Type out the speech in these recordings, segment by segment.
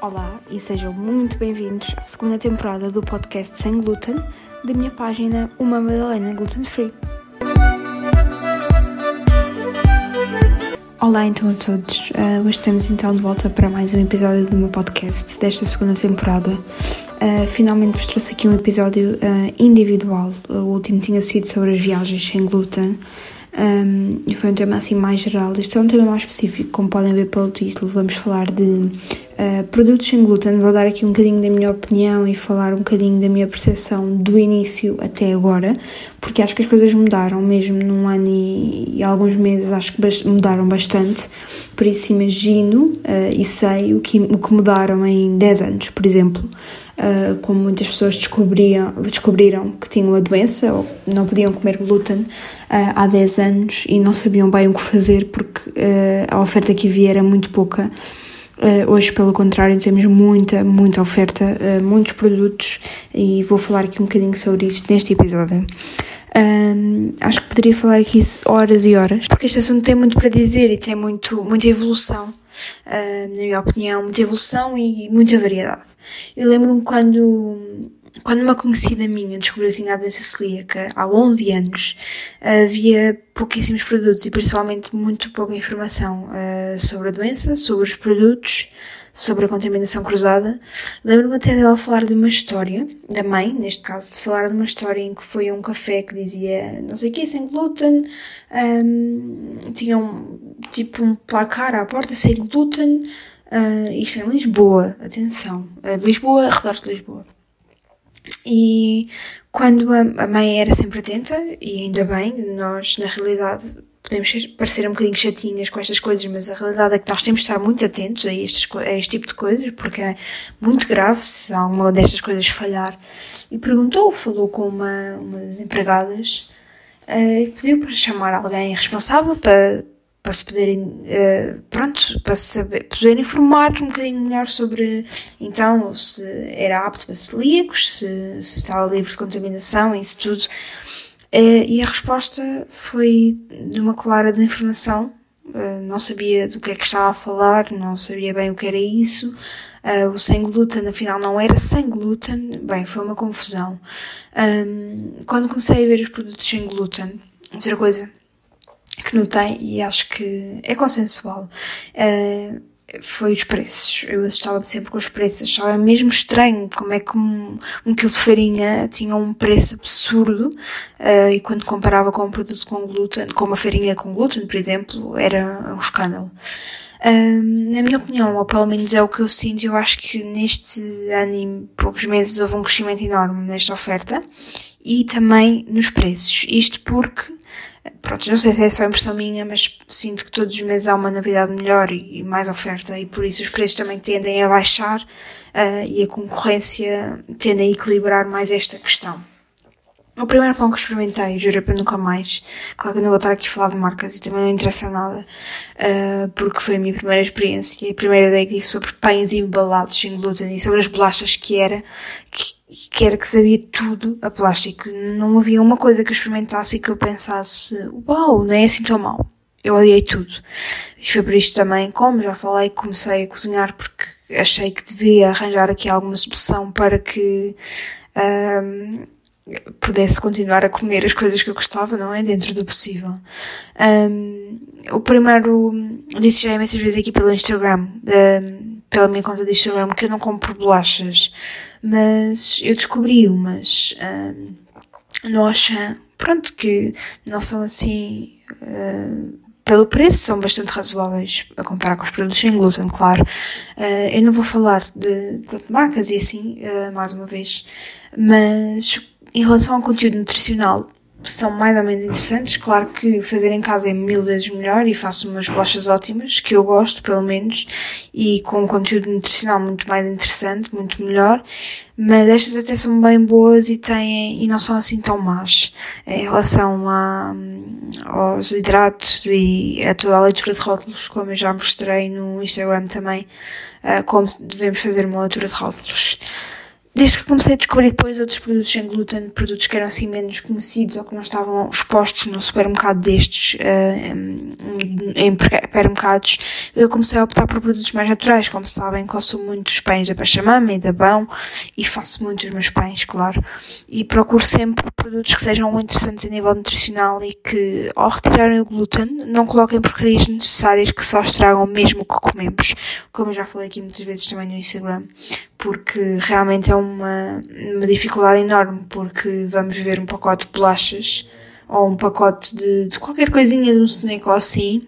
Olá e sejam muito bem-vindos à segunda temporada do podcast Sem Glúten da minha página Uma Madalena Gluten Free. Olá então a todos, uh, hoje estamos então de volta para mais um episódio do meu podcast desta segunda temporada. Uh, finalmente vos trouxe aqui um episódio uh, individual, o último tinha sido sobre as viagens sem glúten um, foi um tema assim mais geral. Este é um tema mais específico, como podem ver pelo título, vamos falar de uh, produtos sem glúten. Vou dar aqui um bocadinho da minha opinião e falar um bocadinho da minha percepção do início até agora, porque acho que as coisas mudaram mesmo num ano e, e alguns meses, acho que mudaram bastante. Por isso imagino uh, e sei o que, o que mudaram em 10 anos, por exemplo. Uh, como muitas pessoas descobriam, descobriram que tinham a doença ou não podiam comer glúten uh, há 10 anos e não sabiam bem o que fazer porque uh, a oferta que havia era muito pouca. hoje, pelo contrário, temos muita, muita oferta, muitos produtos e vou falar aqui um bocadinho sobre isto neste episódio. Um, acho que poderia falar aqui horas e horas, porque este assunto tem muito para dizer e tem muito, muita evolução, na minha opinião, muita evolução e muita variedade. Eu lembro-me quando, quando uma conhecida minha descobriu assim a doença celíaca, há 11 anos, havia pouquíssimos produtos e principalmente muito pouca informação uh, sobre a doença, sobre os produtos, sobre a contaminação cruzada. Lembro-me até dela falar de uma história, da mãe, neste caso, falar de uma história em que foi a um café que dizia não sei o que, sem glúten, um, tinha um, tipo um placar à porta sem glúten, Uh, isto é em Lisboa, atenção. Uh, Lisboa, arredores de Lisboa. E quando a, a mãe era sempre atenta, e ainda bem, nós na realidade podemos parecer um bocadinho chatinhas com estas coisas, mas a realidade é que nós temos de estar muito atentos a, estes, a este tipo de coisas, porque é muito grave se alguma destas coisas falhar. E perguntou, falou com uma, uma das empregadas, uh, e pediu para chamar alguém responsável para para se poderem, uh, pronto, para saber, poder informar um bocadinho melhor sobre, então, se era apto para celíacos, se, se estava livre de contaminação, isso tudo. Uh, e a resposta foi de uma clara desinformação. Uh, não sabia do que é que estava a falar, não sabia bem o que era isso. o sem glúten, afinal, não era sem glúten. Bem, foi uma confusão. Um, quando comecei a ver os produtos sem glúten, outra coisa que notei e acho que é consensual uh, foi os preços. Eu assustava-me sempre com os preços, achava mesmo estranho como é que um, um quilo de farinha tinha um preço absurdo uh, e quando comparava com um produto com glúten, com uma farinha com glúten, por exemplo, era um escândalo. Um, na minha opinião, ou pelo menos é o que eu sinto, eu acho que neste ano e poucos meses houve um crescimento enorme nesta oferta e também nos preços. Isto porque Pronto, não sei se é só impressão minha, mas sinto que todos os meses há uma novidade melhor e, mais oferta e por isso os preços também tendem a baixar uh, e a concorrência tende a equilibrar mais esta questão. O primeiro pão que experimentei, juro para nunca mais. Claro que eu não vou estar aqui a falar de marcas e também não interessa nada, uh, porque foi a minha primeira experiência e a primeira ideia que tive sobre pães embalados sem glúten e sobre as bolachas que era, que, que era que sabia tudo a plástico. Não havia uma coisa que eu experimentasse e que eu pensasse, uau, não é assim tão mal. Eu odiei tudo. E foi por isto também, como já falei, comecei a cozinhar porque achei que devia arranjar aqui alguma solução para que um, pudesse continuar a comer as coisas que eu gostava, não é? Dentro do possível. Um, o primeiro, disse já imensas vezes aqui pelo Instagram, um, pela minha conta do Instagram, que eu não compro bolachas, mas eu descobri umas um, no pronto, que não são assim, uh, pelo preço, são bastante razoáveis a comparar com os produtos sem glúten, claro. Uh, eu não vou falar de, de marcas e assim, uh, mais uma vez, mas em relação ao conteúdo nutricional, são mais ou menos interessantes. Claro que fazer em casa é mil vezes melhor e faço umas bolachas ótimas, que eu gosto pelo menos, e com um conteúdo nutricional muito mais interessante, muito melhor. Mas estas até são bem boas e têm, e não são assim tão más em relação a, aos hidratos e a toda a leitura de rótulos, como eu já mostrei no Instagram também, como devemos fazer uma leitura de rótulos. Desde que comecei a descobrir depois outros produtos sem glúten, produtos que eram assim menos conhecidos ou que não estavam expostos no supermercado destes, uh, em hipermercados, eu comecei a optar por produtos mais naturais. Como sabem, consumo muito os pães da Pachamama e da Bão e faço muito os meus pães, claro. E procuro sempre produtos que sejam interessantes a nível nutricional e que, ao retirarem o glúten, não coloquem porcarias necessárias que só estragam mesmo o que comemos. Como eu já falei aqui muitas vezes também no Instagram porque realmente é uma, uma dificuldade enorme, porque vamos ver um pacote de bolachas ou um pacote de, de qualquer coisinha de um snack ou assim,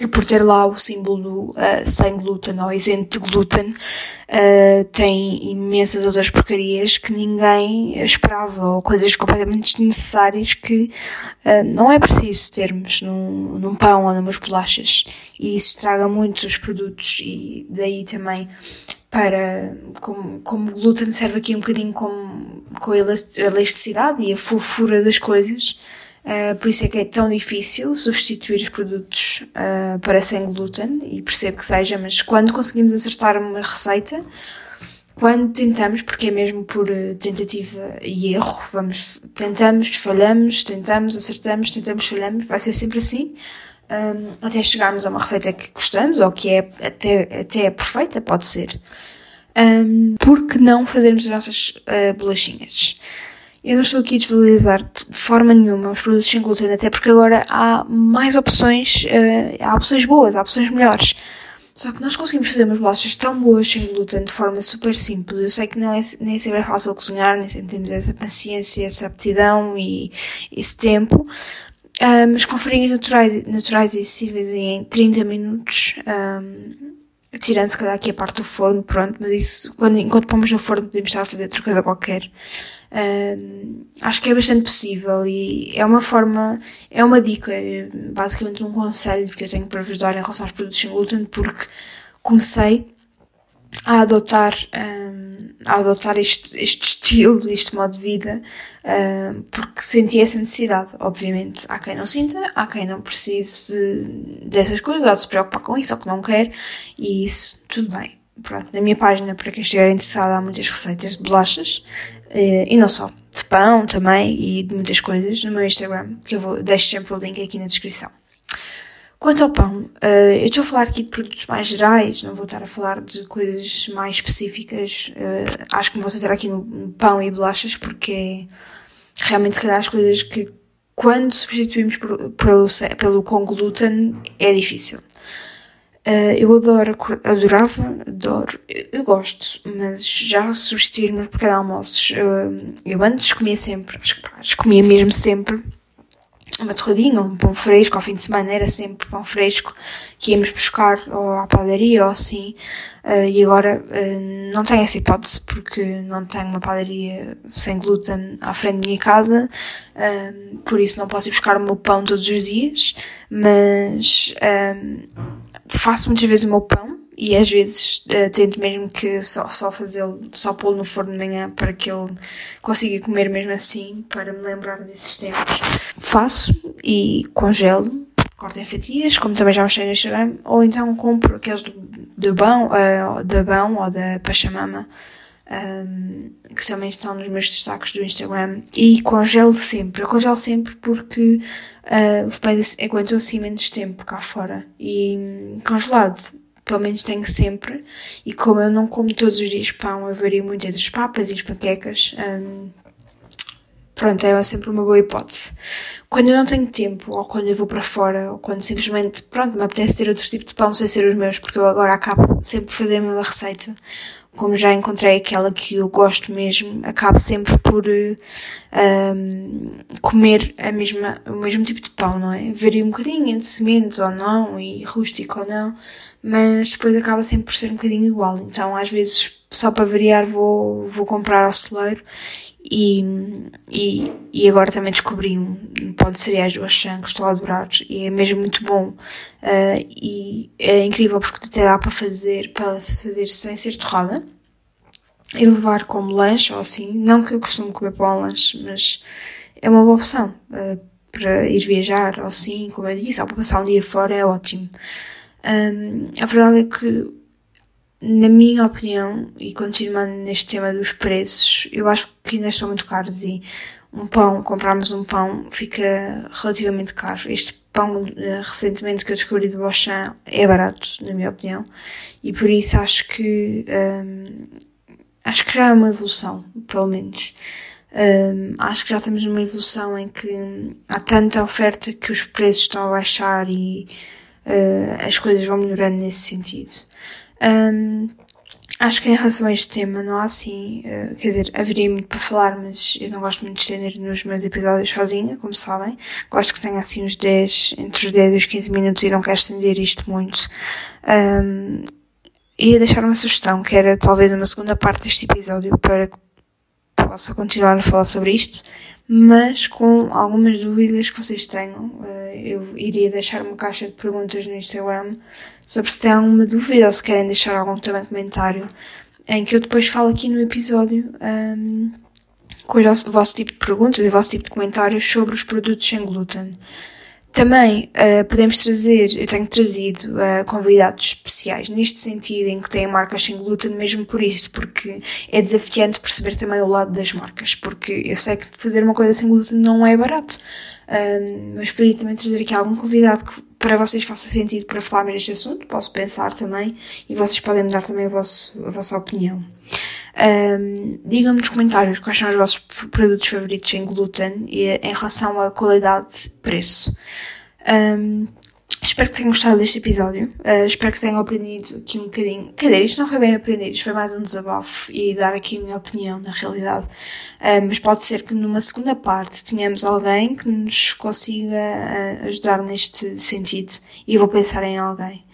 e por ter lá o símbolo uh, sem glúten ou isento de glúten, uh, tem imensas outras porcarias que ninguém esperava, ou coisas completamente desnecessárias que uh, não é preciso termos num, num pão ou numas bolachas. E isso estraga muito os produtos e daí também para, como, como o glúten serve aqui um bocadinho como, com a elasticidade e a fofura das coisas, uh, por isso é que é tão difícil substituir os produtos uh, para sem glúten, e percebo que seja, mas quando conseguimos acertar uma receita, quando tentamos, porque é mesmo por eh, tentativa e erro, vamos, tentamos, falhamos, tentamos, acertamos, tentamos, falhamos, vai ser sempre assim, um, até chegarmos a uma receita que gostamos ou que é até, até é perfeita, pode ser. Um, por que não fazermos as nossas uh, bolachinhas? Eu não estou aqui a desvalorizar de forma nenhuma os produtos sem glúten, até porque agora há mais opções, uh, há opções boas, há opções melhores. Só que nós conseguimos fazer umas bolachas tão boas sem glúten de forma super simples. Eu sei que não é, nem sempre é fácil cozinhar, nem sempre temos essa paciência, essa aptidão e esse tempo, um, mas com farinhas naturais, naturais e acessíveis em 30 minutos, um, tirando se calhar aqui a parte do forno, pronto, mas isso, quando, enquanto pomos no forno podemos estar a fazer outra coisa qualquer. Um, acho que é bastante possível e é uma forma, é uma dica, é basicamente um conselho que eu tenho para vos dar em relação aos produtos sem glúten, porque comecei a adotar, a adotar este, este estilo, este modo de vida, um, porque senti essa necessidade. Obviamente, há quem não sinta, há quem não precise de, dessas coisas, ou de se preocupar com isso, ou que não quer, e isso, tudo bem. Pronto, na minha página, para quem estiver interessado, há muitas receitas de bolachas, uh, e não só, de pão também, e de muitas coisas, no meu Instagram, que eu vou, deixo sempre o link aqui na descrição. Quanto ao pão, uh, eu estou a falar aqui de produtos mais gerais, não vou estar a falar de coisas mais específicas. Uh, acho que me vou centrar aqui no, pão e bolachas, porque realmente, se calhar, as coisas que, quando substituímos por, pelo, pelo com glúten, é difícil. Uh, eu adoro, adorava, adoro, eu, gosto, mas já substituirmos por cada almoços, eu antes comia sempre, acho que comia mesmo sempre uma torradinha, um pão fresco, ao fim de semana era sempre pão fresco que íamos buscar ou à padaria ou assim, uh, e agora uh, não tenho essa hipótese porque não tenho uma padaria sem glúten à frente da minha casa, uh, por isso não posso ir buscar o meu pão todos os dias, mas faço muitas vezes o meu pão e às vezes uh, tento mesmo que só, só fazê-lo, só pô-lo no forno de manhã para que ele consiga comer mesmo assim, para me lembrar desses tempos. Faço e congelo, corto em fatias, como também já mostrei no Instagram, ou então compro aqueles do, do bão, uh, da bão ou da pachamama, um, que também estão nos meus destaques do Instagram, e congelo sempre. Eu congelo sempre porque uh, os pés aguentam assim menos tempo cá fora. E congelado pelo menos tenho sempre, e como eu não como todos os dias pão, eu vario muito entre as papas e as panquecas, hum, pronto, é sempre uma boa hipótese. Quando eu não tenho tempo, ou quando eu vou para fora, ou quando simplesmente, pronto, me apetece ter outro tipo de pão sem ser os meus, porque eu agora acabo sempre por fazer a mesma receita, como já encontrei aquela que eu gosto mesmo, acabo sempre por um, comer a mesma, o mesmo tipo de pão, não é? Varia um bocadinho entre sementes ou não, e rústico ou não, mas depois acaba sempre por ser um bocadinho igual. Então, às vezes, só para variar, vou, vou comprar ao celeiro e, e, e agora também descobri um, pó de cereais do Auchan que estou a adorar e é mesmo muito bom uh, e é incrível porque até dá para fazer, para fazer sem ser torrada e levar como lanche ou assim. Não que eu costumo comer um lanche, mas é uma boa opção uh, para ir viajar ou assim, como eu disse, ou para passar um dia fora é ótimo. Um, a verdade é que na minha opinião, e continuando neste tema dos preços, eu acho que ainda estão muito caros e um pão, comprarmos um pão, fica relativamente caro. Este pão eh, recentemente que eu descobri do Auchan é barato, na minha opinião, e por isso acho que um, acho que já é uma evolução, pelo menos. Um, acho que já estamos numa evolução em que há tanta oferta que os preços estão a baixar e uh, as coisas vão melhorando nesse sentido. Um, acho que em relação a este tema não há assim, uh, quer dizer, haveria muito para falar, mas eu não gosto muito de estender nos meus episódios sozinha, como sabem. Gosto que tenha assim uns 10, entre os 10 e os 15 minutos e não quero estender isto muito. Um, ia deixar uma sugestão, que era talvez uma segunda parte deste episódio para possa continuar a falar sobre isto, mas com algumas dúvidas que vocês tenham. Eh, eu iria deixar uma caixa de perguntas no Instagram sobre se têm alguma dúvida ou se querem deixar algum também comentário, em que eu depois falo aqui no episódio um, ehm, com o vosso tipo de perguntas e o vosso tipo de comentários sobre os produtos sem glúten. Também uh, podemos trazer, eu tenho trazido uh, convidados especiais neste sentido, em que têm marcas sem glúten, mesmo por isso, porque é desafiante perceber também o lado das marcas, porque eu sei que fazer uma coisa sem glúten não é barato, mas poderia também trazer aqui algum convidado que para vocês faça sentido para falarmos deste assunto, posso pensar também, e vocês podem me dar também a, vosso, a vossa opinião. Um, Digam-me nos comentários quais são os vossos produtos favoritos sem glúten e em relação à qualidade-preço. Um, espero que tenham gostado deste episódio. Uh, espero que tenham aprendido aqui um bocadinho. Dizer, isto não foi bem aprender, isto foi mais um desabafo e dar aqui a minha opinião na realidade. Uh, mas pode ser que numa segunda parte tenhamos alguém que nos consiga uh, ajudar neste sentido. E vou pensar em alguém.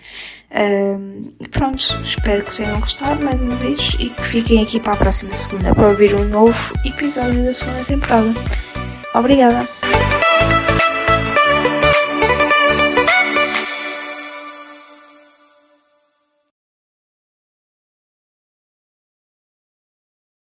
Um, pronto, espero que tenham gostado mais uma vez e que fiquem aqui para a próxima segunda para ouvir um novo episódio da segunda temporada. Obrigada!